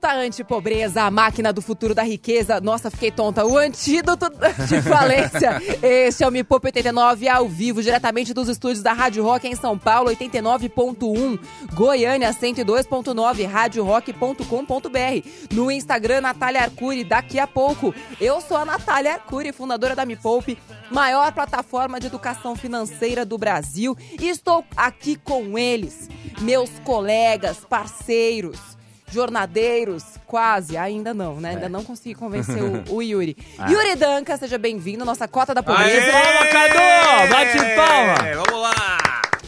A catapulta antipobreza, a máquina do futuro da riqueza. Nossa, fiquei tonta. O antídoto de falência. Este é o Me Poupe 89 ao vivo, diretamente dos estúdios da Rádio Rock em São Paulo, 89.1, Goiânia 102.9, radiorock.com.br. No Instagram, Natália Arcuri, daqui a pouco. Eu sou a Natália Arcuri, fundadora da Me Poupe, maior plataforma de educação financeira do Brasil, e estou aqui com eles, meus colegas, parceiros, jornadeiros, quase, ainda não, né? Ainda não consegui convencer o, o Yuri. Yuri Danca, seja bem-vindo, nossa cota da pobreza. Aê! Cadu! Bate palma! Vamos lá!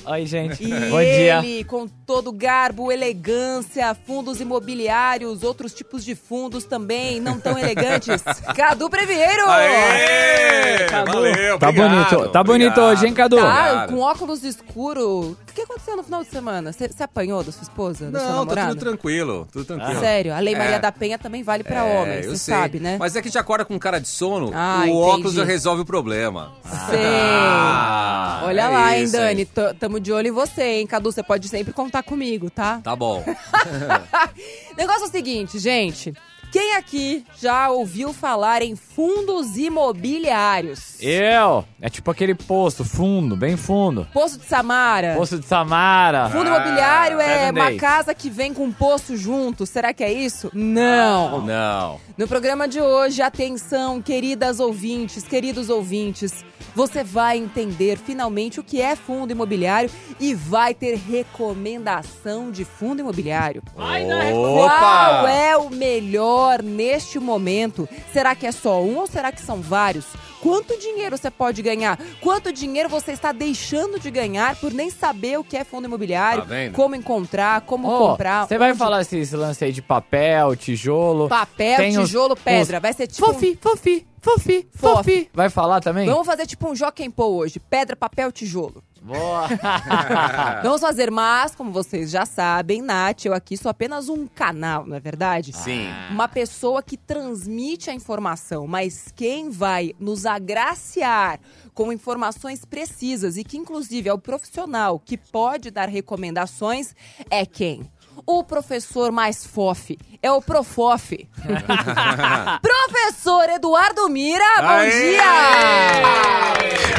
Oi, gente. E Bom dia. ele, com todo garbo, elegância, fundos imobiliários, outros tipos de fundos também, não tão elegantes. Cadu Previeiro! Aê! Cadu. Valeu, Tá obrigado, bonito, tá bonito obrigado. hoje, hein, Cadu? Tá, com óculos escuro. O que aconteceu no final de semana? Você apanhou da sua esposa, da sua Não, tá tudo tranquilo, tudo tranquilo. Sério, a Lei É. Maria da Penha também vale pra É, homens, você sabe, né? Mas é que já acorda com cara de sono, Ah, o entendi. óculos já resolve o problema. Sei. Ah, Olha é lá, hein, isso, hein? Dani. T- Tamo de olho em você, hein, Cadu. Você pode sempre contar comigo, tá? Tá bom. Negócio é o seguinte, gente. Quem aqui já ouviu falar em fundos imobiliários? Eu. É tipo aquele poço, fundo, bem fundo. Poço de Samara. Poço de Samara. Fundo imobiliário é uma Days. casa que vem com um poço junto. Será que é isso? Não. Não. No programa de hoje, atenção, queridas ouvintes, queridos ouvintes. Você vai entender finalmente o que é fundo imobiliário e vai ter recomendação de fundo imobiliário. Qual Opa! é o melhor neste momento? Será que é só um ou será que são vários? Quanto dinheiro você pode ganhar? Quanto dinheiro você está deixando de ganhar por nem saber o que é fundo imobiliário? Tá como encontrar, como Ô, comprar? Você vai onde- falar esse, esse lance aí de papel, tijolo. Papel, Tem os- tijolo, pedra. os- Vai ser tipo. Fofi, fofi, fofi, Fofi. Vai falar também? Vamos fazer tipo um Joaquim Pô hoje. Pedra, papel, tijolo. Boa. Vamos fazer, mas, como vocês já sabem, Nath, eu aqui sou apenas um canal, não é verdade? Sim. Uma pessoa que transmite a informação, mas quem vai nos agraciar com informações precisas e que, inclusive, é o profissional que pode dar recomendações é quem? O professor mais fofe. É o Profof. professor Eduardo Mira, bom Aê! dia!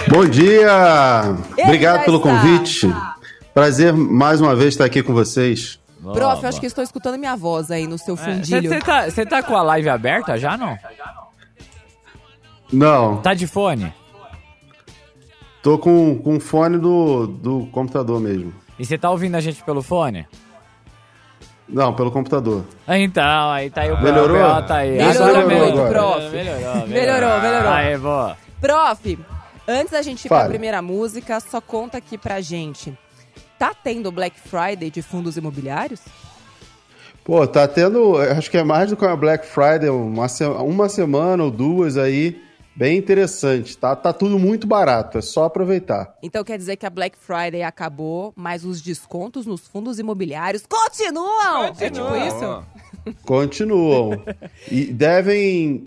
Bom dia! Ele Obrigado pelo está. convite. Prazer mais uma vez estar aqui com vocês. Prof, eu acho que estou escutando minha voz aí no seu fundilho. Você tá, cê tá com a live aberta já, não? Não, Tá de fone? tô com, com o fone do, do computador mesmo. E você tá ouvindo a gente pelo fone? Não, pelo computador. Então, aí tá aí o Melhorou? PA, tá aí. Melhorou melhorou. prof. Melhorou, Melhorou, melhorou. Aí, boa. Prof, antes da gente ir pra Fale. primeira música, só conta aqui pra gente. Tá tendo Black Friday de fundos imobiliários? Pô, tá tendo, acho que é mais do que uma Black Friday, uma, uma semana ou duas aí, bem interessante. Tá, tá tudo muito barato, é só aproveitar. Então quer dizer que a Black Friday acabou, mas os descontos nos fundos imobiliários continuam! É tipo isso? Continuam. e devem.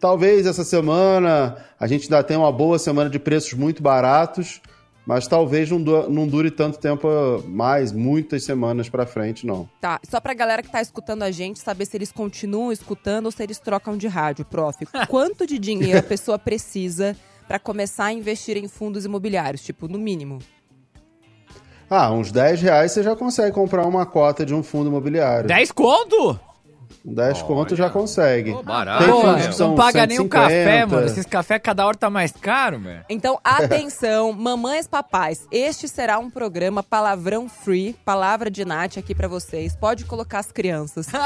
Talvez essa semana a gente ainda tenha uma boa semana de preços muito baratos, mas talvez não, du- não dure tanto tempo mais, muitas semanas pra frente, não. Tá, só pra galera que tá escutando a gente saber se eles continuam escutando ou se eles trocam de rádio, prof. Quanto de dinheiro a pessoa precisa pra começar a investir em fundos imobiliários? Tipo, no mínimo. Ah, uns 10 reais você já consegue comprar uma cota de um fundo imobiliário. 10 conto? 10 conto já consegue. Barato, são não paga nem o 150. café, mano. Esses cafés cada hora tá mais caro, velho. Então, atenção, mamães, papais. Este será um programa palavrão free, palavra de Nath aqui pra vocês. Pode colocar as crianças.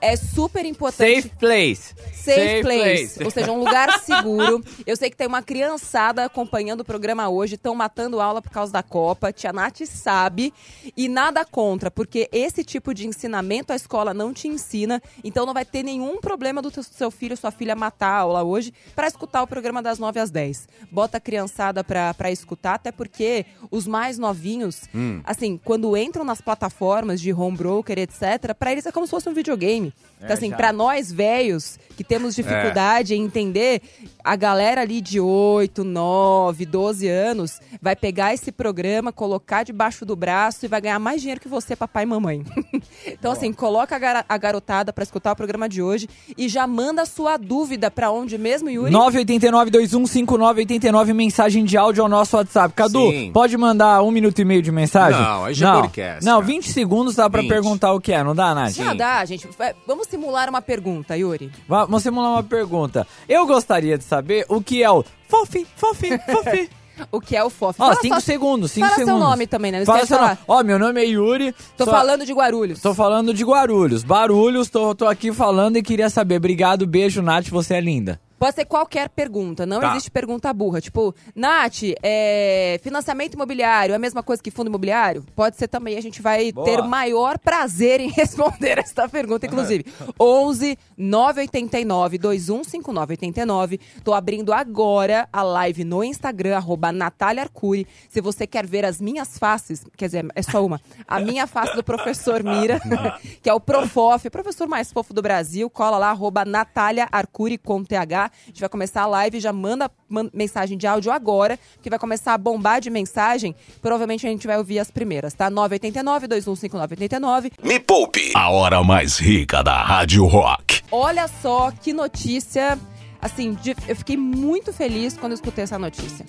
É super importante. Safe place. Safe place, ou seja, um lugar seguro. Eu sei que tem uma criançada acompanhando o programa hoje, estão matando aula por causa da Copa. Tia Nath sabe e nada contra, porque esse tipo de ensinamento a escola não te ensina Então não vai ter nenhum problema do seu filho ou sua filha matar a aula hoje para escutar o programa das 9 às 10. Bota a criançada pra, pra escutar, até porque os mais novinhos, assim, quando entram nas plataformas de home broker, etc., pra eles é como se fosse um videogame. Então, É, assim, já. pra nós velhos que temos dificuldade em entender, a galera ali de 8, 9, 12 anos vai pegar esse programa, colocar debaixo do braço e vai ganhar mais dinheiro que você, papai e mamãe. então, assim, coloca a garotada pra escutar o programa de hoje e já manda a sua dúvida pra onde mesmo, Yuri? 989-215989, mensagem de áudio ao nosso WhatsApp. Cadu, Sim. pode mandar um minuto e meio de mensagem? Não, aí já é não. podcast, Não, cara. 20 segundos dá pra 20. perguntar o que é, não dá, Nath? Já dá, gente. Vai- Vamos simular uma pergunta, Yuri. Va- Vamos simular uma pergunta. Eu gostaria de saber o que é o fofi, fofi, fofi. O que é o FOF? Ó, Fala 5 só- segundos, 5 fala seu segundos. nome também, né? Não Fala seu nome. Ó, meu nome é Yuri. Tô falando de Guarulhos. Tô falando de Guarulhos. Barulhos, tô, tô aqui falando e queria saber. Obrigado, beijo, Nath, você é linda. Pode ser qualquer pergunta, não Tá. existe pergunta burra. Tipo, Nath, é, financiamento imobiliário é a mesma coisa que fundo imobiliário? Pode ser também, a gente vai Boa. ter maior prazer em responder esta pergunta, inclusive. 11 989 215989. Tô abrindo agora a live no Instagram, arroba Natália Arcuri. Se você quer ver as minhas faces, quer dizer, é só uma, a minha face do professor Mira, que é o Profof, o professor mais fofo do Brasil, cola lá, arroba Natália Arcuri com TH. A gente vai começar a live, já manda man- mensagem de áudio agora, que vai começar a bombar de mensagem. Provavelmente a gente vai ouvir as primeiras, tá? 989-215989. Me Poupe. A hora mais rica da Rádio Rock. Olha só que notícia. Assim, de- eu fiquei muito feliz quando eu escutei essa notícia.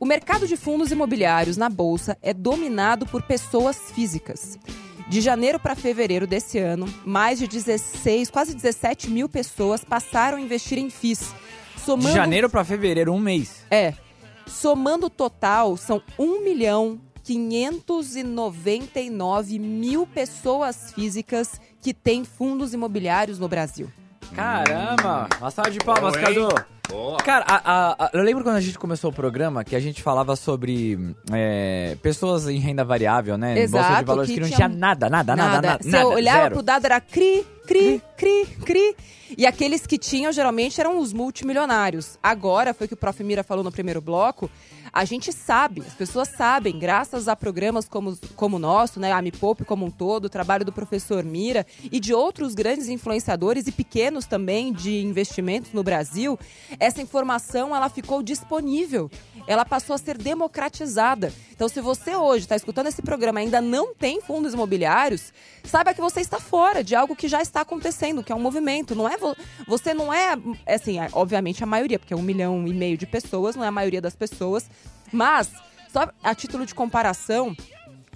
O mercado de fundos imobiliários na bolsa é dominado por pessoas físicas. De janeiro para fevereiro desse ano, mais de 16, quase 17 mil pessoas passaram a investir em FIIs. Somando, De janeiro pra fevereiro, um mês. É. Somando o total, são 1 milhão 599 mil pessoas físicas que têm fundos imobiliários no Brasil. Caramba! Uma salva de palmas? Cadu. Boa. Cara, a- a- a- eu lembro quando a gente começou o programa que a gente falava sobre é, pessoas em renda variável, né? em Bolsa de Exato, valores que que não tinha tinha nada, nada, nada, nada. Se nada, eu olhava zero. pro dado era cri, cri, cri, cri. E aqueles que tinham, geralmente, eram os multimilionários. Agora, foi o que o Prof. Mira falou no primeiro bloco, a gente sabe, as pessoas sabem, graças a programas como, como o nosso, né, a Me Poupe como um todo, o trabalho do professor Mira e de outros grandes influenciadores e pequenos também de investimentos no Brasil, essa informação ela ficou disponível. Ela passou a ser democratizada. Então, se você hoje está escutando esse programa e ainda não tem fundos imobiliários, saiba que você está fora de algo que já está acontecendo, que é um movimento. Não é vo- você não é, assim, é, obviamente a maioria, porque é um milhão e meio de pessoas, não é a maioria das pessoas, mas só a título de comparação.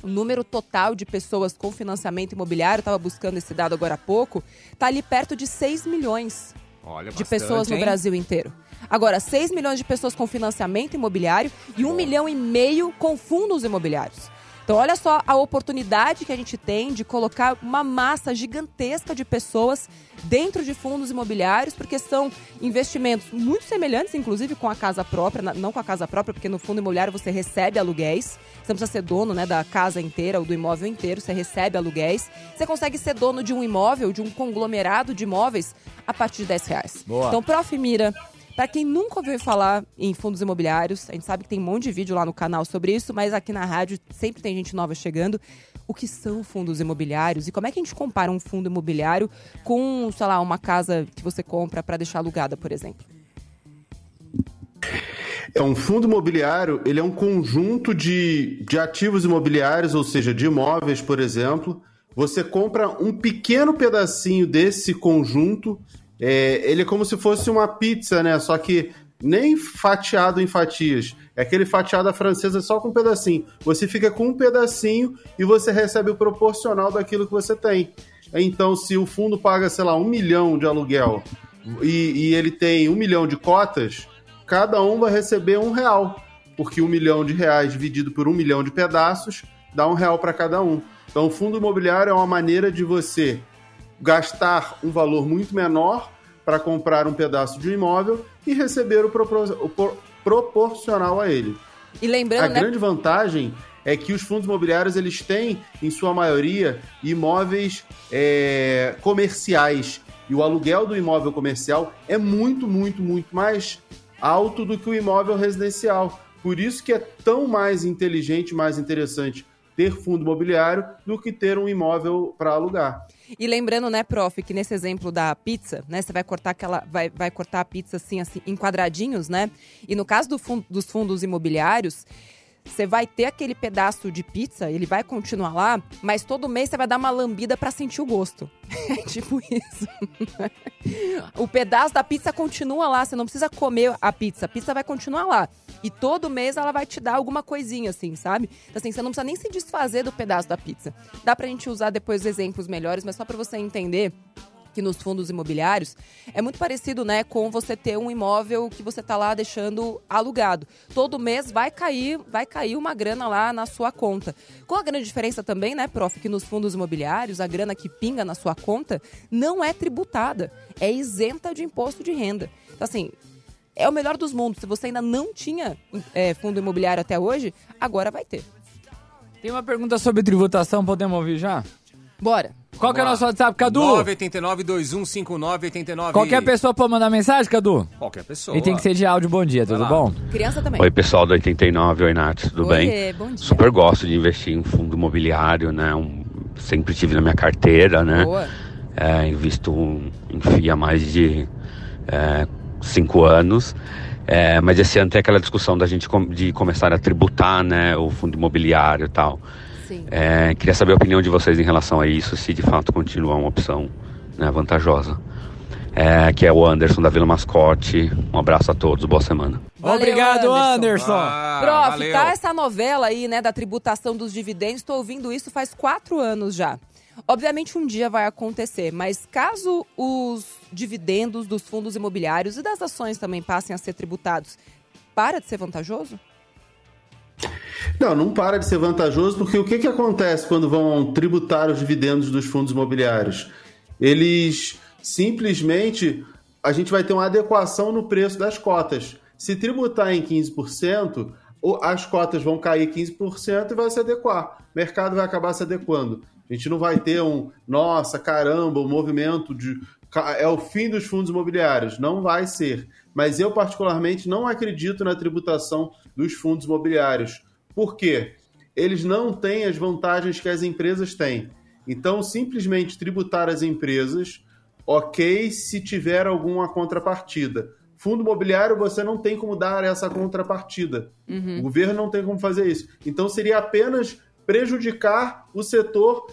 O número total de pessoas com financiamento imobiliário, estava buscando esse dado agora há pouco, está ali perto de 6 milhões Olha, de bastante, pessoas no hein? Brasil inteiro. Agora, 6 milhões de pessoas com financiamento imobiliário e 1 milhão e meio com fundos imobiliários. Então, olha só a oportunidade que a gente tem de colocar uma massa gigantesca de pessoas dentro de fundos imobiliários, porque são investimentos muito semelhantes, inclusive com a casa própria, não com a casa própria, porque no fundo imobiliário você recebe aluguéis. Você não precisa ser dono né, da casa inteira ou do imóvel inteiro, você recebe aluguéis. Você consegue ser dono de um imóvel, de um conglomerado de imóveis, a partir de 10 reais. Boa. Então, Prof. Mira, para quem nunca ouviu falar em fundos imobiliários, a gente sabe que tem um monte de vídeo lá no canal sobre isso, mas aqui na rádio sempre tem gente nova chegando. O que são fundos imobiliários e como é que a gente compara um fundo imobiliário com, sei lá, uma casa que você compra para deixar alugada, por exemplo? É um fundo imobiliário, ele é um conjunto de, de ativos imobiliários, ou seja, de imóveis, por exemplo. Você compra um pequeno pedacinho desse conjunto. É, ele é como se fosse uma pizza, né? Só que nem fatiado em fatias. É aquele fatiado à francesa só com um pedacinho. Você fica com um pedacinho e você recebe o proporcional daquilo que você tem. Então, se o fundo paga, sei lá, um milhão de aluguel e, e ele tem um milhão de cotas, cada um vai receber um real, porque um milhão de reais dividido por um milhão de pedaços dá um real para cada um. Então, o fundo imobiliário é uma maneira de você gastar um valor muito menor para comprar um pedaço de um imóvel e receber o, propor- o por- proporcional a ele. E lembrando, A né? grande vantagem é que os fundos imobiliários eles têm, em sua maioria, imóveis é, comerciais. E o aluguel do imóvel comercial é muito, muito, muito mais alto do que o imóvel residencial. Por isso que é tão mais inteligente, mais interessante ter fundo imobiliário do que ter um imóvel para alugar. E lembrando, né, prof, que nesse exemplo da pizza, né, você vai cortar aquela, vai, vai cortar a pizza assim, assim, em quadradinhos, né? E no caso do fundo, dos fundos imobiliários, você vai ter aquele pedaço de pizza, ele vai continuar lá, mas todo mês você vai dar uma lambida para sentir o gosto. É tipo isso. o pedaço da pizza continua lá, você não precisa comer a pizza, a pizza vai continuar lá. E todo mês ela vai te dar alguma coisinha, assim, sabe? Então, assim, você não precisa nem se desfazer do pedaço da pizza. Dá pra gente usar depois exemplos melhores, mas só para você entender que nos fundos imobiliários é muito parecido, né, com você ter um imóvel que você tá lá deixando alugado. Todo mês vai cair, vai cair uma grana lá na sua conta. Com a grande diferença também, né, prof, que nos fundos imobiliários a grana que pinga na sua conta não é tributada, é isenta de imposto de renda. Então assim, é o melhor dos mundos. Se você ainda não tinha é, fundo imobiliário até hoje, agora vai ter. Tem uma pergunta sobre tributação, podemos ouvir já? Bora. Qual que é o nosso WhatsApp, Cadu? 989-2159-89. Qualquer pessoa pode mandar mensagem, Cadu? Qualquer pessoa. E tem que ser de áudio, bom dia, tudo bom? Criança também. Oi, pessoal do 89, oi, Nath, tudo Oi, bem? bom dia. Super gosto de investir em fundo imobiliário, né? Um- sempre tive na minha carteira, né? Boa. É, invisto em FIA mais de é, cinco anos. É, mas esse ano tem aquela discussão da gente com- de começar a tributar, né? O fundo imobiliário e tal. Sim. É, queria saber a opinião de vocês em relação a isso, se de fato continua uma opção né, vantajosa. É, que é o Anderson da Vila Mascote. Um abraço a todos, boa semana. Valeu, Obrigado, Anderson. Anderson. Ah, Prof, valeu. tá essa novela aí, né, da tributação dos dividendos. Tô ouvindo isso faz quatro anos já. Obviamente um dia vai acontecer, mas caso os dividendos dos fundos imobiliários e das ações também passem a ser tributados, para de ser vantajoso? Não, não para de ser vantajoso, porque o que, que acontece quando vão tributar os dividendos dos fundos imobiliários? Eles simplesmente. A gente vai ter uma adequação no preço das cotas. Se tributar em 15%, o- as cotas vão cair 15% e vai se adequar. O mercado vai acabar se adequando. A gente não vai ter um, nossa, caramba, o movimento de. É o fim dos fundos imobiliários. Não vai ser. Mas eu, particularmente, não acredito na tributação dos fundos imobiliários. Por quê? Eles não têm as vantagens que as empresas têm. Então, simplesmente tributar as empresas, ok, se tiver alguma contrapartida. Fundo imobiliário, você não tem como dar essa contrapartida. O governo não tem como fazer isso. Então, seria apenas prejudicar o setor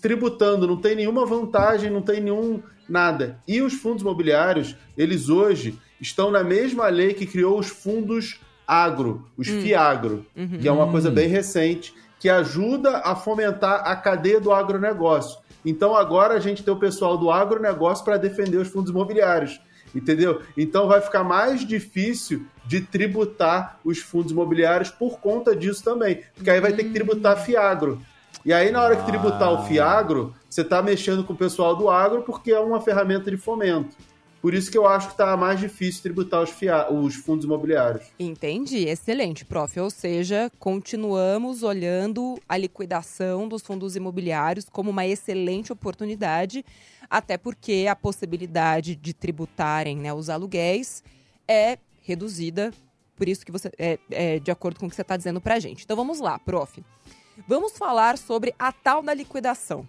tributando. Não tem nenhuma vantagem, não tem nenhum nada. E os fundos imobiliários, eles hoje estão na mesma lei que criou os fundos agro, os FIAGRO, que é uma coisa bem recente, que ajuda a fomentar a cadeia do agronegócio. Então agora a gente tem o pessoal do agronegócio para defender os fundos imobiliários. Entendeu? Então vai ficar mais difícil de tributar os fundos imobiliários por conta disso também. Porque aí vai ter que tributar FIAGRO. E aí, na hora que tributar o FIAGRO, você está mexendo com o pessoal do agro porque é uma ferramenta de fomento. Por isso que eu acho que está mais difícil tributar os, FIA os fundos imobiliários. Entendi, excelente, prof. Ou seja, continuamos olhando a liquidação dos fundos imobiliários como uma excelente oportunidade, até porque a possibilidade de tributarem né, os aluguéis é reduzida, por isso que você é, é de acordo com o que você está dizendo para a gente. Então vamos lá, prof. Vamos falar sobre a tal da liquidação.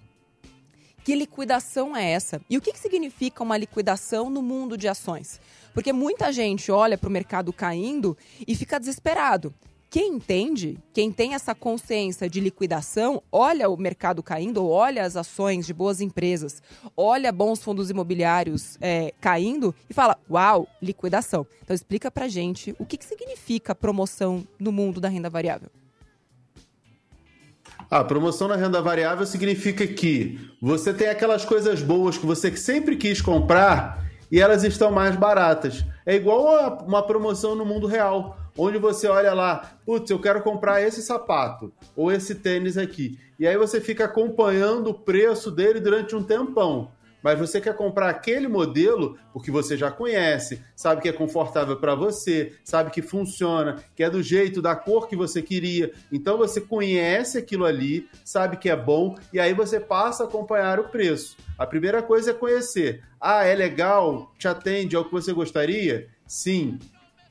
Que liquidação é essa? E o que, que significa uma liquidação no mundo de ações? Porque muita gente olha para o mercado caindo e fica desesperado. Quem entende, quem tem essa consciência de liquidação, olha o mercado caindo, olha as ações de boas empresas, olha bons fundos imobiliários é, caindo e fala: Uau, liquidação. Então explica pra gente o que, que significa promoção no mundo da renda variável. A promoção na renda variável significa que você tem aquelas coisas boas que você sempre quis comprar e elas estão mais baratas. É igual uma promoção no mundo real, onde você olha lá, putz, eu quero comprar esse sapato ou esse tênis aqui. E aí você fica acompanhando o preço dele durante um tempão. Mas você quer comprar aquele modelo porque você já conhece, sabe que é confortável para você, sabe que funciona, que é do jeito, da cor que você queria. Então você conhece aquilo ali, sabe que é bom e aí você passa a acompanhar o preço. A primeira coisa é conhecer. Ah, é legal? Te atende ao que você gostaria? Sim.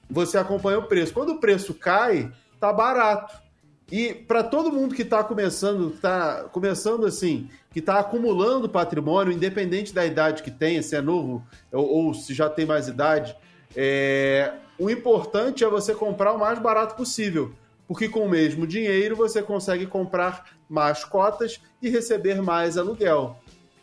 Você acompanha o preço. Quando o preço cai, tá barato. E para todo mundo que está começando, tá começando assim, que está acumulando patrimônio, independente da idade que tenha, se é novo ou, ou se já tem mais idade, é, o importante é você comprar o mais barato possível, porque com o mesmo dinheiro você consegue comprar mais cotas e receber mais aluguel.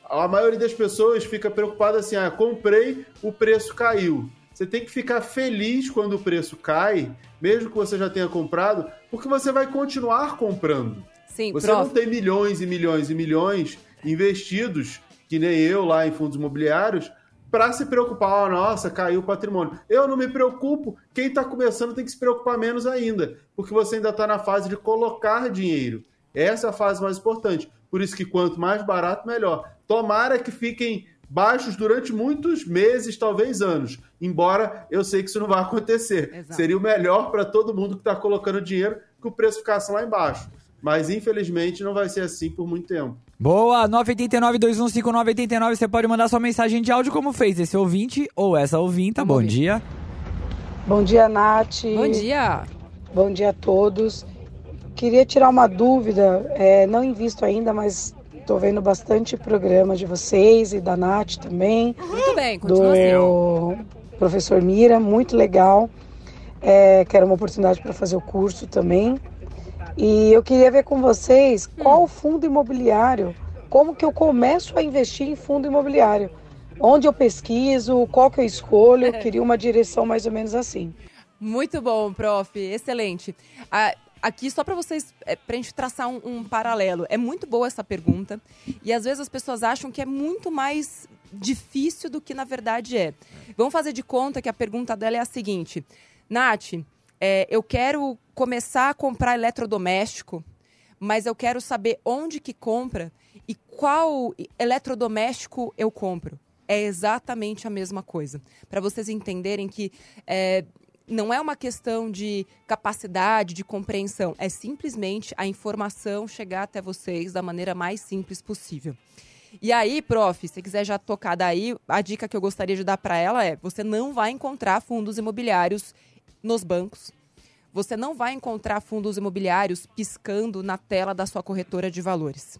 A maioria das pessoas fica preocupada assim: ah, comprei, o preço caiu. Você tem que ficar feliz quando o preço cai, mesmo que você já tenha comprado, porque você vai continuar comprando. Sim, Você prof. não tem milhões e milhões e milhões investidos, que nem eu lá em fundos imobiliários, para se preocupar, oh, nossa, caiu o patrimônio. Eu não me preocupo, quem está começando tem que se preocupar menos ainda, porque você ainda está na fase de colocar dinheiro. Essa é a fase mais importante. Por isso que quanto mais barato, melhor. Tomara que fiquem baixos durante muitos meses, talvez anos. Embora eu sei que isso não vai acontecer. Exato. Seria o melhor para todo mundo que está colocando dinheiro que o preço ficasse lá embaixo. Mas infelizmente não vai ser assim por muito tempo. Boa, 989-215989. Você pode mandar sua mensagem de áudio como fez esse ouvinte ou essa ouvinta. Vamos Bom ouvir. dia. Bom dia, Nath. Bom dia. Bom dia a todos. Queria tirar uma dúvida, é, não invisto ainda, mas estou vendo bastante programa de vocês e da Nath também, Muito bem, do continua assim. meu professor Mira, muito legal. É, quero uma oportunidade para fazer o curso também. E eu queria ver com vocês qual fundo imobiliário, como que eu começo a investir em fundo imobiliário. Onde eu pesquiso, qual que eu escolho, eu queria uma direção mais ou menos assim. Muito bom, prof. Excelente. Ah, aqui, só para vocês, é, pra gente traçar um, um paralelo, é muito boa essa pergunta. E às vezes as pessoas acham que é muito mais difícil do que na verdade é. Vamos fazer de conta que a pergunta dela é a seguinte: Nath, é, eu quero começar a comprar eletrodoméstico, mas eu quero saber onde que compra e qual eletrodoméstico eu compro. É exatamente a mesma coisa. Para vocês entenderem que é, não é uma questão de capacidade, de compreensão. É simplesmente a informação chegar até vocês da maneira mais simples possível. E aí, prof, se quiser já tocar daí, a dica que eu gostaria de dar para ela é: você não vai encontrar fundos imobiliários nos bancos. Você não vai encontrar fundos imobiliários piscando na tela da sua corretora de valores.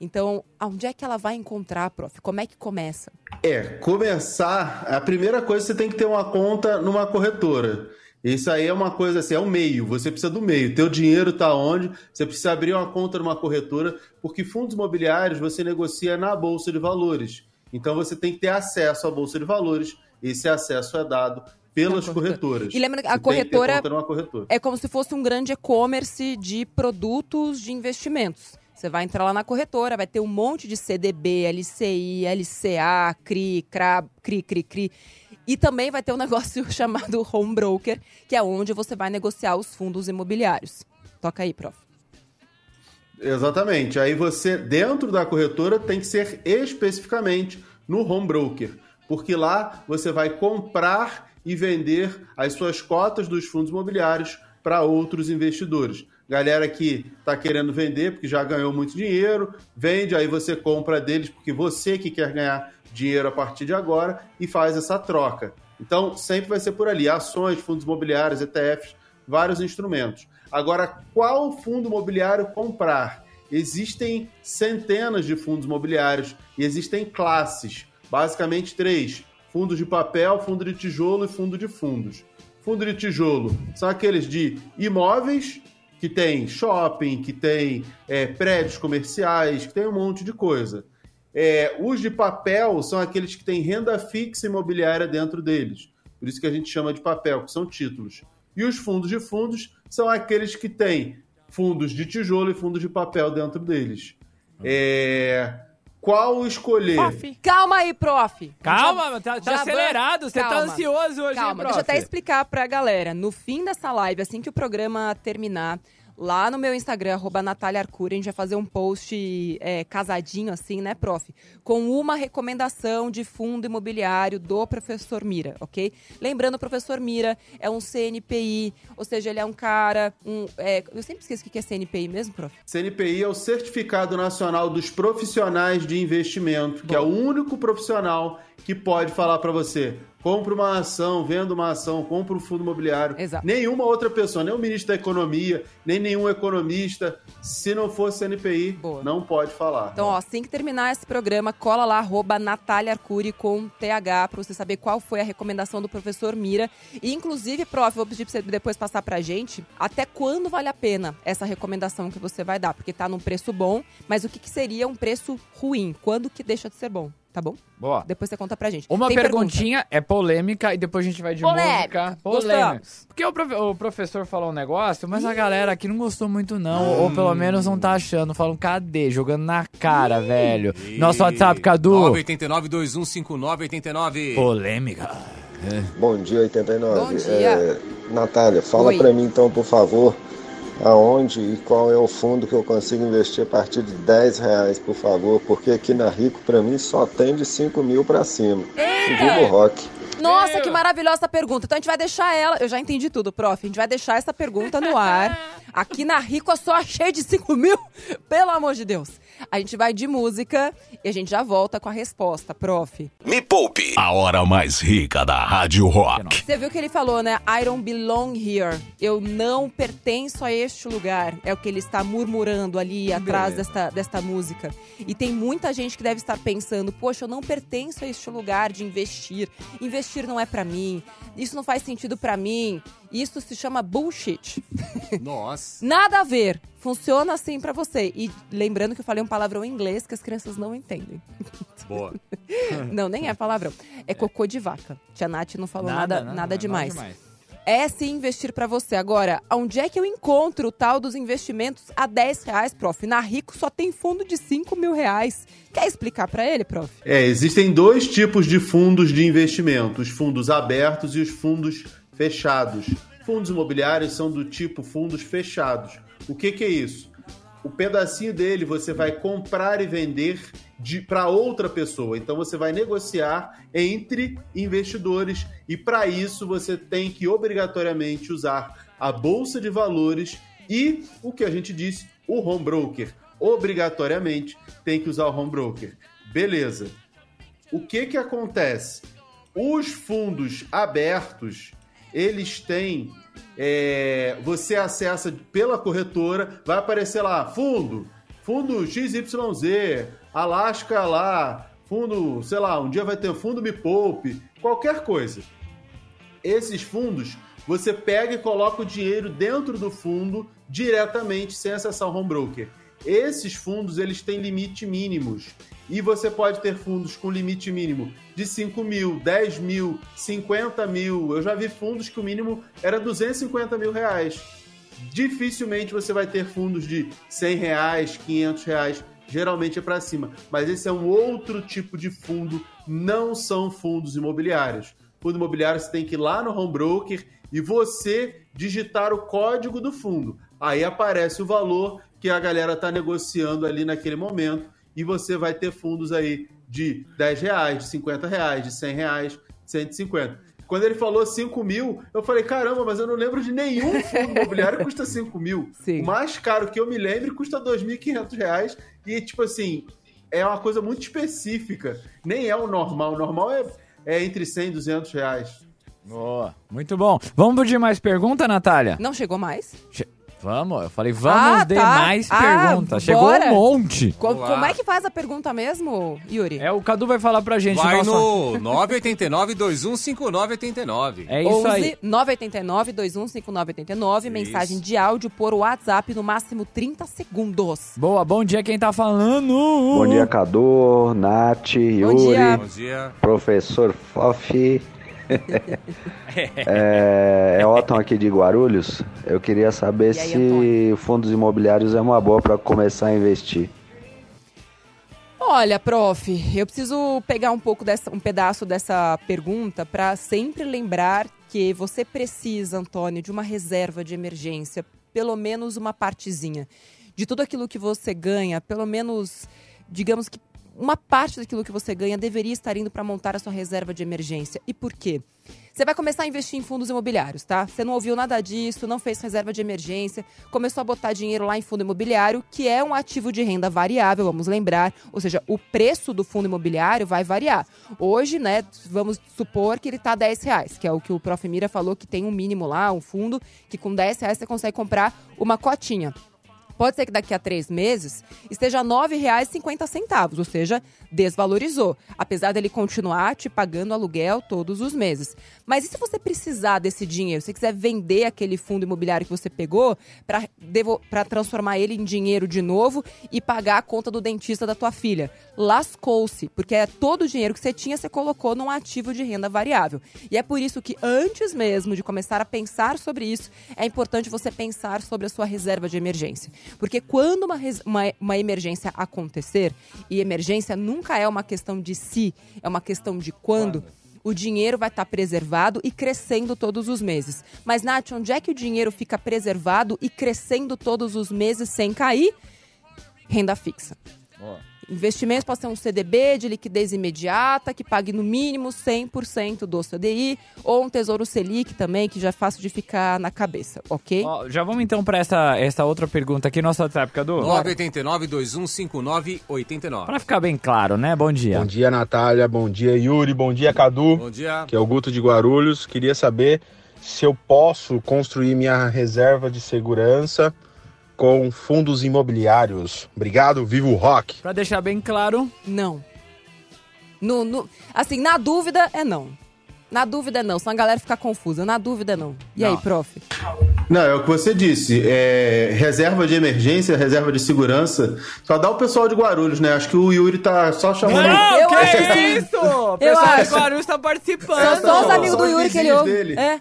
Então, onde é que ela vai encontrar, prof? Como é que começa? É, começar, a primeira coisa você tem que ter uma conta numa corretora. Isso aí é uma coisa assim, é um meio, você precisa do meio. Teu dinheiro está onde? Você precisa abrir uma conta numa corretora, porque fundos imobiliários você negocia na bolsa de valores. Então você tem que ter acesso à bolsa de valores. Esse acesso é dado pelas corretora. corretoras. E lembra a corretora corretora. é como se fosse um grande e-commerce de produtos de investimentos. Você vai entrar lá na corretora, vai ter um monte de CDB, LCI, LCA, CRI, CRA, CRI, CRI, CRI. E também vai ter um negócio chamado home broker, que é onde você vai negociar os fundos imobiliários. Toca aí, prof. Exatamente. Aí você, dentro da corretora, tem que ser especificamente no home broker, porque lá você vai comprar e vender as suas cotas dos fundos imobiliários para outros investidores. Galera que está querendo vender porque já ganhou muito dinheiro, vende, aí você compra deles porque você que quer ganhar dinheiro a partir de agora e faz essa troca. Então, sempre vai ser por ali: ações, fundos imobiliários, ETFs, vários instrumentos. Agora, qual fundo imobiliário comprar? Existem centenas de fundos imobiliários e existem classes, basicamente três: fundos de papel, fundo de tijolo e fundo de fundos. Fundo de tijolo são aqueles de imóveis, que tem shopping, que tem é, prédios comerciais, que tem um monte de coisa. É, os de papel são aqueles que têm renda fixa imobiliária dentro deles. Por isso que a gente chama de papel, que são títulos. E os fundos de fundos são aqueles que têm fundos de tijolo e fundos de papel dentro deles. É, qual escolher? Calma aí, prof. Calma, tá, tá já acelerado. Você tá calma. ansioso hoje, hein, Calma, prof? deixa eu até explicar pra galera. No fim dessa live, assim que o programa terminar, Lá no meu Instagram, arroba Natália Arcuri, a gente vai fazer um post é, casadinho assim, né, prof? Com uma recomendação de fundo imobiliário do professor Mira, ok? Lembrando, o professor Mira é um CNPI, ou seja, ele é um cara. Um, é, eu sempre esqueço o que é CNPI mesmo, prof. CNPI é o Certificado Nacional dos Profissionais de Investimento, que é o único profissional que pode falar para você. Compra uma ação, venda uma ação, compra um fundo imobiliário. Exato. Nenhuma outra pessoa, nem o ministro da Economia, nem nenhum economista, se não for CNPI, Boa. não pode falar. Então, ó, assim que terminar esse programa, cola lá, arroba Natália Arcuri com TH, pra você saber qual foi a recomendação do professor Mira. E, inclusive, prof, vou pedir pra você depois passar pra gente até quando vale a pena essa recomendação que você vai dar. Porque tá num preço bom, mas o que, que seria um preço ruim? Quando que deixa de ser bom? Tá bom? Boa. Depois você conta pra gente. Uma Tem perguntinha é polêmica e depois a gente vai de Polêmica. música. Polêmica. Gostamos. Porque o, profe- o professor falou um negócio, mas a galera aqui não gostou muito não, ou pelo menos não tá achando. Falam, cadê? Jogando na cara, velho. Nosso WhatsApp, Cadu. 989 2159 89. Polêmica. Bom dia, 89. Bom dia. É, Natália, fala Oi. pra mim então, por favor, aonde e qual é o fundo que eu consigo investir a partir de 10 reais, por favor, porque aqui na Rico, pra mim, só tem de 5 mil pra cima. Viva o rock. Nossa, que maravilhosa essa pergunta. Então a gente vai deixar ela. Eu já entendi tudo, prof. A gente vai deixar essa pergunta no ar. Aqui na Rico eu só achei de 5 mil. Pelo amor de Deus. A gente vai de música e a gente já volta com a resposta, prof. Me Poupe. A hora mais rica da Rádio Rock. Você viu que ele falou, né? I don't belong here. Eu não pertenço a este lugar. É o que ele está murmurando ali atrás desta, desta música. E tem muita gente que deve estar pensando: poxa, eu não pertenço a este lugar de investir. Investir não é pra mim. Isso não faz sentido pra mim. Isso se chama bullshit. Nossa. Nada a ver. Funciona assim pra você. E lembrando que eu falei um palavrão em inglês que as crianças não entendem. Boa. Não, nem é palavrão. É cocô de vaca. Tia Nath não falou nada, nada, demais. demais. É sim investir pra você. Agora, onde é que eu encontro o tal dos investimentos a 10 reais, prof? Na Rico só tem fundo de 5 mil reais. Quer explicar pra ele, prof? É, existem dois tipos de fundos de investimento: os fundos abertos e os fundos fechados. Fundos imobiliários são do tipo fundos fechados. O que, que é isso? O pedacinho dele você vai comprar e vender para outra pessoa. Então você vai negociar entre investidores e para isso você tem que obrigatoriamente usar a bolsa de valores e o que a gente disse, o home broker. Obrigatoriamente tem que usar o home broker. Beleza. O que que acontece? Os fundos abertos, eles têm. é, você acessa pela corretora, vai aparecer lá, fundo, fundo XYZ, Alaska lá, fundo, sei lá, um dia vai ter fundo Me Poupe, qualquer coisa. Esses fundos, você pega e coloca o dinheiro dentro do fundo diretamente sem acessar o home broker. Esses fundos, eles têm limite mínimos. E você pode ter fundos com limite mínimo de 5 mil, 10 mil, 50 mil. Eu já vi fundos que o mínimo era 250 mil reais. Dificilmente você vai ter fundos de 100 reais, 500 reais. Geralmente é para cima. Mas esse é um outro tipo de fundo. Não são fundos imobiliários. Fundo imobiliário você tem que ir lá no home broker e você digitar o código do fundo. Aí aparece o valor que a galera está negociando ali naquele momento e você vai ter fundos aí de 10 reais, de 50 reais, de 100 reais, 150. Quando ele falou 5 mil, eu falei, caramba, mas eu não lembro de nenhum fundo imobiliário que custa 5 mil. Sim. O mais caro que eu me lembro custa 2.500 reais e, tipo assim, é uma coisa muito específica. Nem é o normal. O normal é, é entre 100 e 200 reais. Boa. Muito bom. Vamos de mais pergunta, Natália? Não chegou mais? Che- Vamos, eu falei, vamos Ah, de tá. mais Ah, pergunta. Chegou bora. um monte. Co- Olá. como é que faz a pergunta mesmo, Yuri? É, o Cadu vai falar pra gente. Vai nossa- no 989 215989. É isso 11 aí. 989 215989 mensagem de áudio por WhatsApp no máximo 30 segundos. Boa, bom dia quem tá falando. Bom dia, Cadu, Nath, Yuri, dia. Bom dia. professor Fofi. É, é Otton aqui de Guarulhos. Eu queria saber aí, se Antônio? fundos imobiliários é uma boa para começar a investir. Olha, prof, eu preciso pegar um pouco dessa, um pedaço dessa pergunta para sempre lembrar que você precisa, Antônio, de uma reserva de emergência pelo menos uma partezinha. De tudo aquilo que você ganha, pelo menos, digamos que uma parte daquilo que você ganha deveria estar indo para montar a sua reserva de emergência. E por quê? Você vai começar a investir em fundos imobiliários, tá? Você não ouviu nada disso, não fez reserva de emergência, começou a botar dinheiro lá em fundo imobiliário, que é um ativo de renda variável, vamos lembrar. Ou seja, o preço do fundo imobiliário vai variar. Hoje, né, vamos supor que ele tá 10 reais, que é o que o Prof. Mira falou que tem um mínimo lá, um fundo, que com 10 reais você consegue comprar uma cotinha. Pode ser que daqui a três meses esteja R$ 9,50, ou seja, desvalorizou, apesar dele continuar te pagando aluguel todos os meses. Mas e se você precisar desse dinheiro, se você quiser vender aquele fundo imobiliário que você pegou para transformar ele em dinheiro de novo e pagar a conta do dentista da tua filha? Lascou-se, porque é todo o dinheiro que você tinha, você colocou num ativo de renda variável. E é por isso que antes mesmo de começar a pensar sobre isso, é importante você pensar sobre a sua reserva de emergência. Porque quando uma, uma, uma emergência acontecer, e emergência nunca é uma questão de se, é uma questão de quando. o dinheiro vai estar preservado e crescendo todos os meses. Mas, Nath, onde é que o dinheiro fica preservado e crescendo todos os meses sem cair? Renda fixa. Oh. Investimentos pode ser um CDB de liquidez imediata, que pague no mínimo 100% do CDI, ou um Tesouro Selic também, que já é fácil de ficar na cabeça, ok? Ó, já vamos então para essa, essa outra pergunta aqui, nosso WhatsApp, Cadu? 989-2159-89. Para ficar bem claro, né? Bom dia. Bom dia, Natália. Bom dia, Yuri. Bom dia, Cadu. Bom dia. Que é o Guto de Guarulhos. Queria saber se eu posso construir minha reserva de segurança com fundos imobiliários. Obrigado, vivo o rock. Para deixar bem claro, não. No, no, assim, na dúvida é não. Na dúvida é não, senão a galera fica confusa. Na dúvida é não. E não. aí, prof? Não, é o que você disse. É, reserva de emergência, reserva de segurança. Só dá o pessoal de Guarulhos, né? Acho que o Yuri tá só chamando. Não, eu que é isso? O pessoal de Guarulhos tá participando. São só os amigos do Yuri que ele ouve. Dele. É.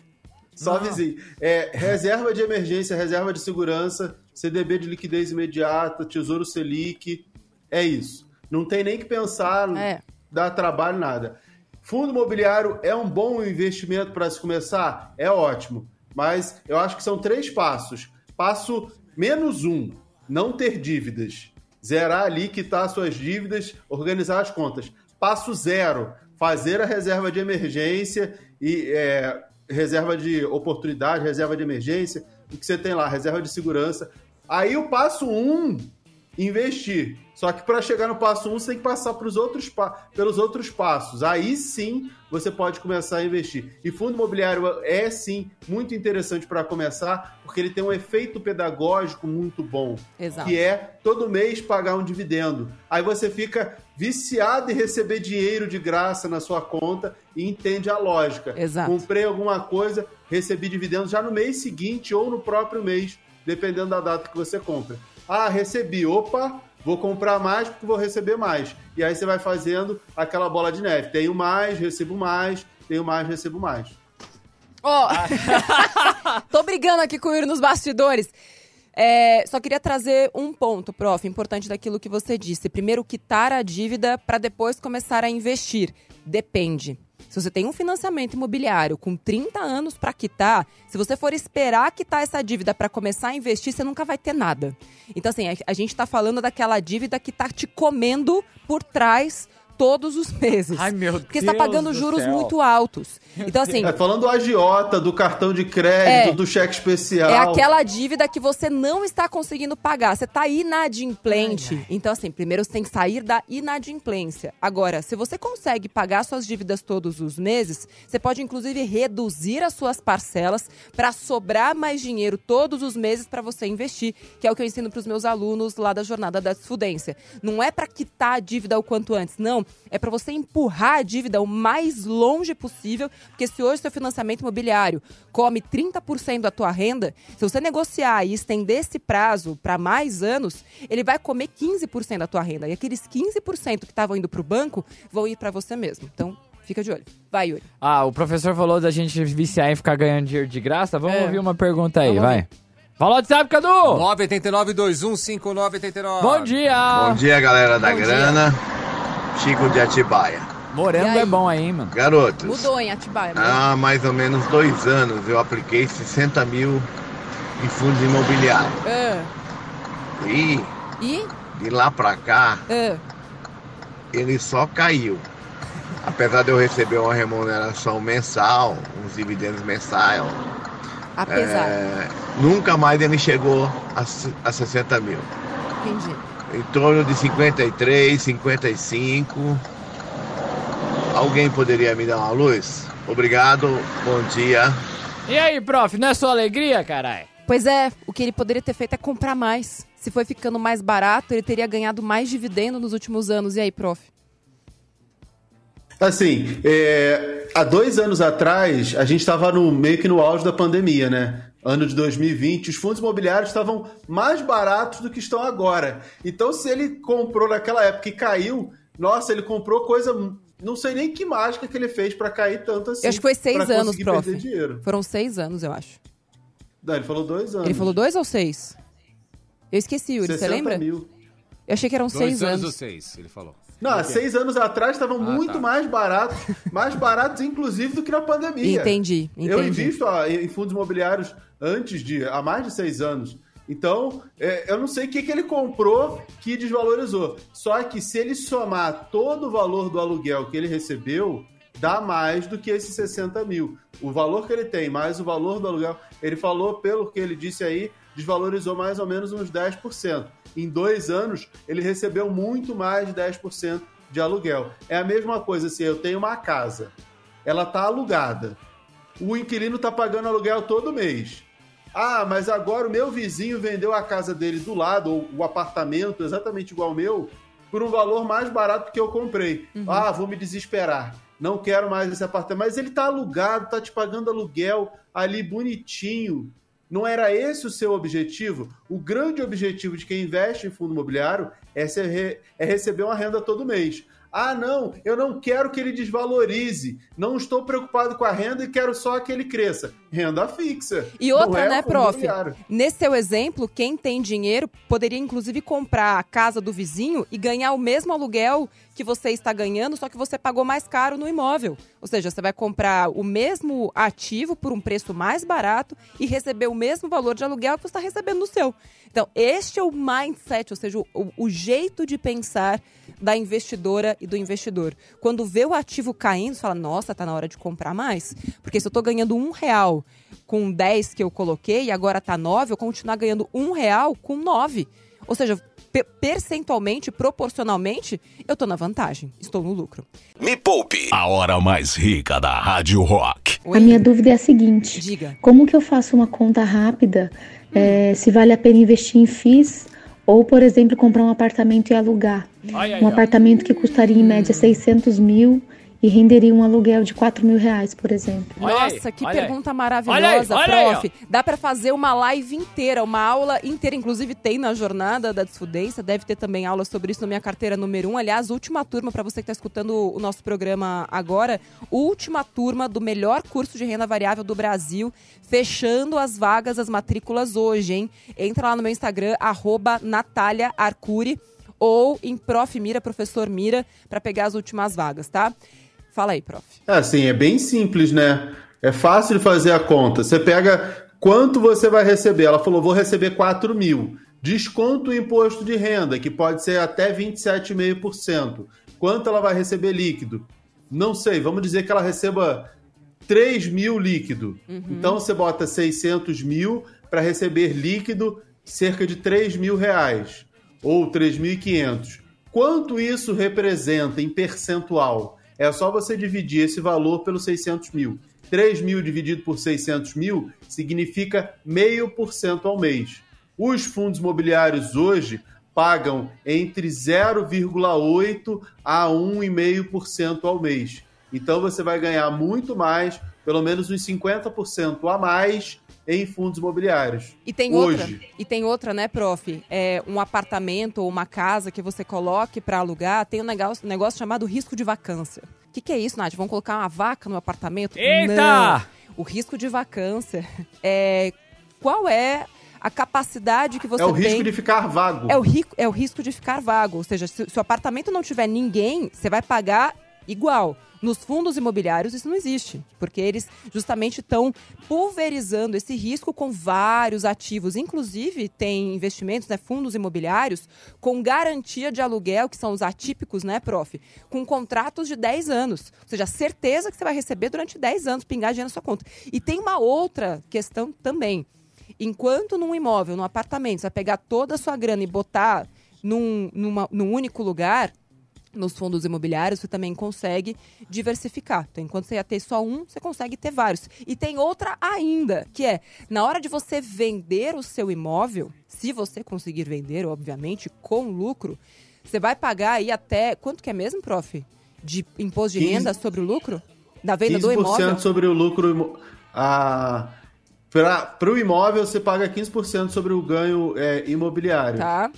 Só vizinho. É, reserva de emergência, reserva de segurança, CDB de liquidez imediata, Tesouro Selic. É isso. Não tem nem que pensar, é. dar trabalho, nada. Fundo imobiliário é um bom investimento para se começar? É ótimo. Mas eu acho que são três passos. Passo menos um, não ter dívidas. Zerar ali, quitar suas dívidas, organizar as contas. Passo zero, fazer a reserva de emergência e é, reserva de oportunidade, reserva de emergência, o que você tem lá, reserva de segurança. Aí o passo um, investir. Só que para chegar no passo um, você tem que passar pelos outros, pelos outros passos. Aí sim você pode começar a investir. E fundo imobiliário é sim muito interessante para começar, porque ele tem um efeito pedagógico muito bom. Exato. Que é todo mês pagar um dividendo. Aí você fica viciado em receber dinheiro de graça na sua conta e entende a lógica. Exato. Comprei alguma coisa, recebi dividendo já no mês seguinte ou no próprio mês, dependendo da data que você compra. Ah, recebi. Opa, vou comprar mais porque vou receber mais. E aí você vai fazendo aquela bola de neve. Tenho mais, recebo mais, tenho mais, recebo mais. Ó, oh. tô brigando aqui com o Yuri nos bastidores. É, só queria trazer um ponto, prof, importante daquilo que você disse. Primeiro, quitar a dívida para depois começar a investir. Depende. Se você tem um financiamento imobiliário com 30 anos para quitar, se você for esperar quitar essa dívida para começar a investir, você nunca vai ter nada. Então, assim, a, gente está falando daquela dívida que está te comendo por trás todos os meses. Ai, meu Deus. Porque você está pagando juros céu. muito altos. Então, assim. É, falando do agiota, do cartão de crédito, é, do cheque especial. É aquela dívida que você não está conseguindo pagar. Você está inadimplente. Ai, ai. Então, assim, primeiro você tem que sair da inadimplência. Agora, se você consegue pagar suas dívidas todos os meses, você pode, inclusive, reduzir as suas parcelas para sobrar mais dinheiro todos os meses para você investir, que é o que eu ensino para os meus alunos lá da jornada da desfudência. Não é para quitar a dívida o quanto antes, não é para você empurrar a dívida o mais longe possível, porque se hoje seu financiamento imobiliário come 30% da tua renda, se você negociar e estender esse prazo para mais anos, ele vai comer 15% da tua renda. E aqueles 15% que estavam indo para o banco vão ir para você mesmo. Então, fica de olho. Vai, Yuri. Ah, o professor falou da gente viciar em ficar ganhando dinheiro de graça. Vamos é. ouvir uma pergunta aí, Vamos vai. Ver. Fala o WhatsApp, Cadu! 989-215989. Bom dia! Bom dia, galera da Bom grana. Dia. Chico de Atibaia. Morango é bom aí, mano. Garotos. Mudou em Atibaia. Há mais ou menos dois anos eu apliquei 60 mil em fundos imobiliários. Ah, E e? de lá pra cá, Ah, ele só caiu. Apesar de eu receber uma remuneração mensal, uns dividendos mensais, apesar. é, nunca mais ele chegou a, a 60 mil. Entendi. Em torno de 53, 55. Alguém poderia me dar uma luz? Obrigado, bom dia. E aí, prof, não é sua alegria, caralho? Pois é, o que ele poderia ter feito é comprar mais. Se foi ficando mais barato, ele teria ganhado mais dividendo nos últimos anos. E aí, prof? Assim, é, há dois anos atrás, a gente estava no, meio que no auge da pandemia, né? Ano de 2020, os fundos imobiliários estavam mais baratos do que estão agora. Então, se ele comprou naquela época e caiu, nossa, ele comprou coisa. Não sei nem que mágica que ele fez para cair tanto assim. Eu acho que foi seis anos, prof. perder dinheiro. Foram seis anos, eu acho. Não, ele falou dois anos. Ele falou dois ou seis? Eu esqueci, Yuri, você 60 lembra? mil. Eu achei que eram Dois seis anos anos. ou seis, ele falou. Não, há seis anos atrás estavam Ah, muito tá. mais baratos, mais baratos inclusive do que na pandemia. Entendi, Eu entendi. invisto ó, em fundos imobiliários antes de, há mais de seis anos. Então, é, eu não sei o que, que ele comprou que desvalorizou. Só que se ele somar todo o valor do aluguel que ele recebeu, dá mais do que esses 60 mil. O valor que ele tem, mais o valor do aluguel, ele falou, pelo que ele disse aí, desvalorizou mais ou menos uns 10%. Em dois anos, ele recebeu muito mais de 10% de aluguel. É a mesma coisa se eu tenho uma casa, ela está alugada, o inquilino está pagando aluguel todo mês. Ah, mas agora o meu vizinho vendeu a casa dele do lado, ou o apartamento exatamente igual ao meu, por um valor mais barato que eu comprei. Ah, vou me desesperar. Não quero mais esse apartamento. Mas ele tá alugado, tá te pagando aluguel ali bonitinho. Não era esse o seu objetivo? O grande objetivo de quem investe em fundo imobiliário é, ser re- é receber uma renda todo mês. Ah, não, eu não quero que ele desvalorize. Não estou preocupado com a renda e quero só que ele cresça. Renda fixa. E Não outra, é né, prof? Nesse seu exemplo, quem tem dinheiro poderia inclusive comprar a casa do vizinho e ganhar o mesmo aluguel que você está ganhando, só que você pagou mais caro no imóvel. Ou seja, você vai comprar o mesmo ativo por um preço mais barato e receber o mesmo valor de aluguel que você está recebendo no seu. Então, este é o mindset, ou seja, o, o jeito de pensar da investidora e do investidor. Quando vê o ativo caindo, você fala, nossa, tá na hora de comprar mais. Porque se eu tô ganhando um real com 10 que eu coloquei e agora tá 9, eu continuar ganhando um real com 9. Ou seja, percentualmente, proporcionalmente, eu tô na vantagem. Estou no lucro. Me Poupe. A hora mais rica da Rádio Rock. Oi? A minha dúvida é a seguinte: Diga. como que eu faço uma conta rápida é, se vale a pena investir em FIIs ou, por exemplo, comprar um apartamento e alugar? Olha aí, Um ó. apartamento que custaria em média 600 mil e renderia um aluguel de 4 mil reais, por exemplo. Olha aí, Nossa, que olha aí. pergunta Olha aí, maravilhosa, olha aí, prof. Dá pra fazer uma live inteira, uma aula inteira. Inclusive, tem na jornada da Desfudência. Deve ter também aula sobre isso na minha carteira número 1. Um. Aliás, última turma, pra você que tá escutando o nosso programa agora, última turma do melhor curso de renda variável do Brasil, fechando as vagas, as matrículas hoje, hein? Entra lá no meu Instagram, arroba Natália Arcuri, ou em Prof. Mira, Professor Mira, pra pegar as últimas vagas, tá? Fala aí, prof. É assim, é bem simples, né? É fácil de fazer a conta. Você pega quanto você vai receber. Ela falou, vou receber 4 mil. Desconto o imposto de renda, que pode ser até 27,5%. Quanto ela vai receber líquido? Não sei, vamos dizer que ela receba 3 mil líquido. Então você bota 600 mil para receber líquido cerca de 3 mil reais. Ou 3.500. Quanto isso representa em percentual? É só você dividir esse valor pelos 600 mil. 3 mil dividido por 600 mil significa meio por cento ao mês. Os fundos imobiliários hoje pagam entre 0,8% a 1,5% ao mês. Então você vai ganhar muito mais, pelo menos uns 50% a mais em fundos imobiliários. E tem Hoje. outra, e tem outra, né, prof? É um apartamento ou uma casa que você coloque para alugar, tem um negócio, um negócio chamado risco de vacância. O que, que é isso, Nath? Vão colocar uma vaca no apartamento? Eita! Não. O risco de vacância é qual é a capacidade que você é o tem risco de ficar vago. é o, ri- é o risco de ficar vago. Ou seja, se, se o apartamento não tiver ninguém, você vai pagar igual. Nos fundos imobiliários isso não existe, porque eles justamente estão pulverizando esse risco com vários ativos. Inclusive, tem investimentos, né, fundos imobiliários, com garantia de aluguel, que são os atípicos, né, prof? Com contratos de 10 anos. Ou seja, certeza que você vai receber durante 10 anos, pingar dinheiro na sua conta. E tem uma outra questão também. Enquanto num imóvel, num apartamento, você vai pegar toda a sua grana e botar num, numa, num único lugar, nos fundos imobiliários, você também consegue diversificar. Então, enquanto você ia ter só um, você consegue ter vários. E tem outra ainda, que é, na hora de você vender o seu imóvel, se você conseguir vender, obviamente, com lucro, você vai pagar aí até, quanto que é mesmo, prof? De imposto de 15, renda sobre o lucro? Da venda do imóvel? 15% sobre o lucro... A... Para o imóvel, você paga 15% sobre o ganho é, imobiliário. Tá.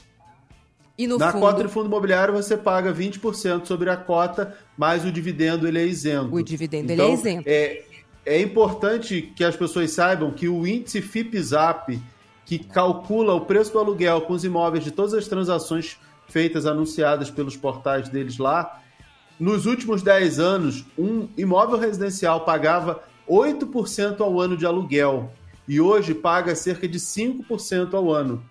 E no Na fundo... cota de fundo imobiliário, você paga 20% sobre a cota, mas o dividendo ele é isento. O dividendo então, ele é isento. É, é importante que as pessoas saibam que o índice FIPZAP, que calcula o preço do aluguel com os imóveis de todas as transações feitas, anunciadas pelos portais deles lá, nos últimos 10 anos, um imóvel residencial pagava 8% ao ano de aluguel e hoje paga cerca de 5% ao ano.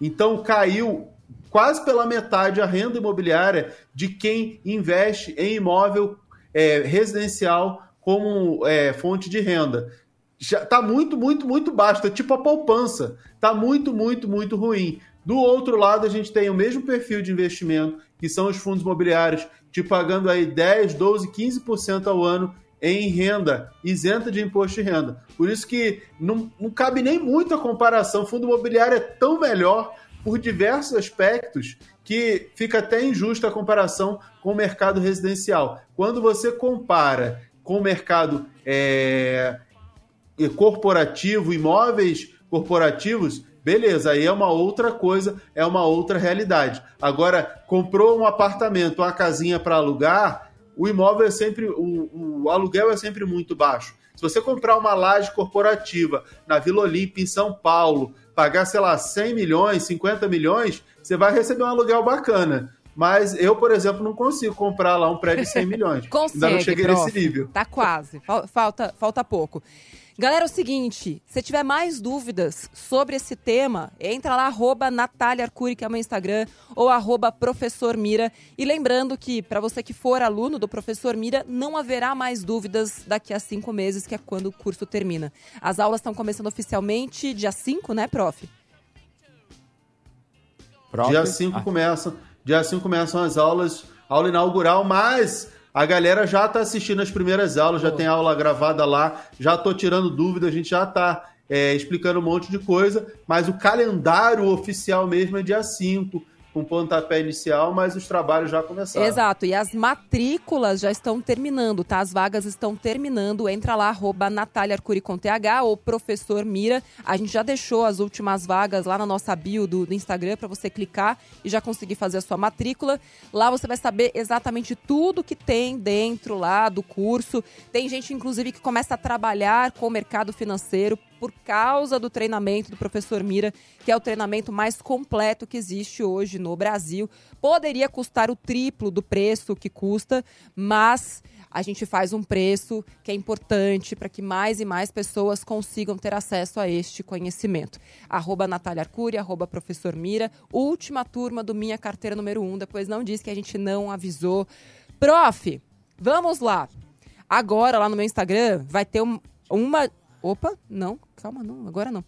Então caiu quase pela metade a renda imobiliária de quem investe em imóvel é, residencial como é, fonte de renda. Já está muito, muito, muito baixo. Tá tipo a poupança. Está muito, muito, muito ruim. Do outro lado, a gente tem o mesmo perfil de investimento, que são os fundos imobiliários, te pagando aí 10, 12, 15% ao ano em renda, isenta de imposto de renda. Por isso que não, não cabe nem muito a comparação. Fundo imobiliário é tão melhor por diversos aspectos que fica até injusta a comparação com o mercado residencial. Quando você compara com o mercado é, corporativo, imóveis corporativos, beleza, aí é uma outra coisa, é uma outra realidade. Agora, comprou um apartamento, uma casinha para alugar, o imóvel é sempre, o, o aluguel é sempre muito baixo. Se você comprar uma laje corporativa na Vila Olímpia, em São Paulo, pagar, sei lá, 100 milhões, 50 milhões, você vai receber um aluguel bacana. Mas eu, por exemplo, não consigo comprar lá um prédio de 100 milhões. Consegue, Ainda não cheguei prof. nesse nível. Tá quase. Fal- Falta, falta pouco. Galera, é o seguinte, se tiver mais dúvidas sobre esse tema, entra lá, arroba Natália Arcuri, que é o meu Instagram, ou arroba Professor Mira. E lembrando que, para você que for aluno do Professor Mira, não haverá mais dúvidas daqui a cinco meses, que é quando o curso termina. As aulas estão começando oficialmente dia 5, né, prof? Dia 5 começam, dia 5 começam as aulas, aula inaugural, mas a galera já está assistindo as primeiras aulas, já tem aula gravada lá, já tô tirando dúvida, a gente já está explicando um monte de coisa, mas o calendário oficial mesmo é dia 5, com pontapé inicial, mas os trabalhos já começaram. Exato, e as matrículas já estão terminando, tá? As vagas estão terminando. Entra lá, arroba Natália Arcuri com TH ou Professor Mira. A gente já deixou as últimas vagas lá na nossa bio do, do Instagram para você clicar e já conseguir fazer a sua matrícula. Lá você vai saber exatamente tudo que tem dentro lá do curso. Tem gente, inclusive, que começa a trabalhar com o mercado financeiro por causa do treinamento do professor Mira, que é o treinamento mais completo que existe hoje no Brasil. Poderia custar o triplo do preço que custa, mas a gente faz um preço que é importante para que mais e mais pessoas consigam ter acesso a este conhecimento. Arroba Natália Arcuri, arroba Professor Mira, última turma do Minha Carteira número 1, depois não diz que a gente não avisou. Prof, vamos lá. Agora, lá no meu Instagram, vai ter um- uma... Opa, não, calma, não, agora não.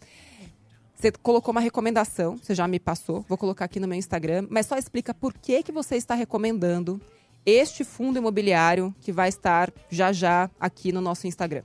Você colocou uma recomendação, você já me passou, vou colocar aqui no meu Instagram, mas só explica por que, que você está recomendando este fundo imobiliário que vai estar já já aqui no nosso Instagram.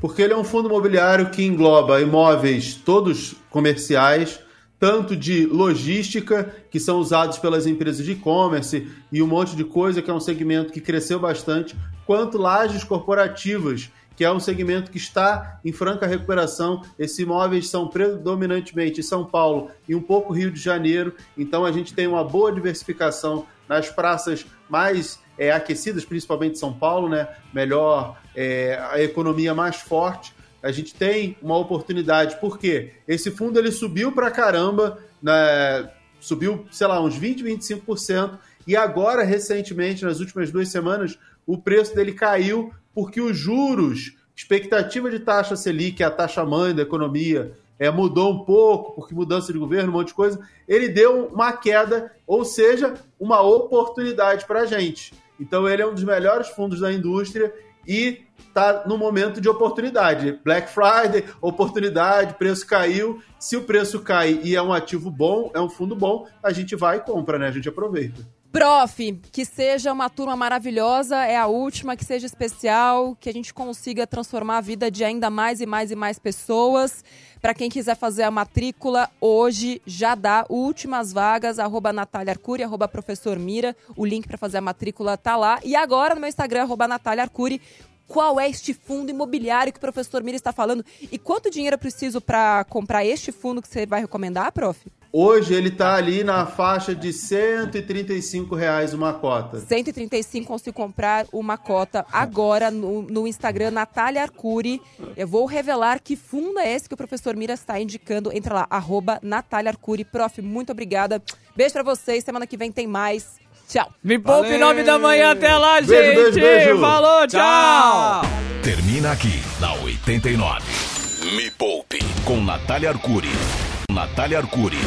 Porque ele é um fundo imobiliário que engloba imóveis todos comerciais, tanto de logística, que são usados pelas empresas de e-commerce e um monte de coisa, que é um segmento que cresceu bastante, quanto lajes corporativas, que é um segmento que está em franca recuperação. Esses imóveis são predominantemente em São Paulo e um pouco Rio de Janeiro, então a gente tem uma boa diversificação nas praças mais é, aquecidas, principalmente São Paulo, né? Melhor, é, a economia mais forte. A gente tem uma oportunidade, porque esse fundo ele subiu pra caramba, né? subiu, sei lá, uns 20, 25%, e agora, recentemente, nas últimas duas semanas, o preço dele caiu porque os juros, expectativa de taxa Selic, a taxa mãe da economia, é, mudou um pouco, porque mudança de governo, um monte de coisa, ele deu uma queda, ou seja, uma oportunidade para a gente. Então ele é um dos melhores fundos da indústria e está no momento de oportunidade. Black Friday, oportunidade, preço caiu. Se o preço cai e é um ativo bom, é um fundo bom, a gente vai e compra, né? A gente aproveita. Prof, que seja uma turma maravilhosa, é a última, que seja especial, que a gente consiga transformar a vida de ainda mais e mais e mais pessoas. Para quem quiser fazer a matrícula, hoje já dá últimas vagas, arroba Natália Arcuri, arroba Professor Mira. O link para fazer a matrícula tá lá. E agora no meu Instagram, arroba Natália Arcuri, qual é este fundo imobiliário que o professor Mira está falando e quanto dinheiro eu preciso para comprar este fundo que você vai recomendar, prof? Hoje ele está ali na faixa de 135 reais uma cota. 135 consigo comprar uma cota agora no, no, Instagram Natália Arcuri. Eu vou revelar que fundo é esse que o professor Mira está indicando. Entra lá, arroba Natália Arcuri. Prof, muito obrigada. Beijo para vocês. Semana que vem tem mais. Tchau. Me poupe nove da manhã até lá, beijo, gente. Beijo, beijo. Falou, tchau. tchau. Termina aqui na 89. Me poupe com Natália Arcuri. Natália Arcuri.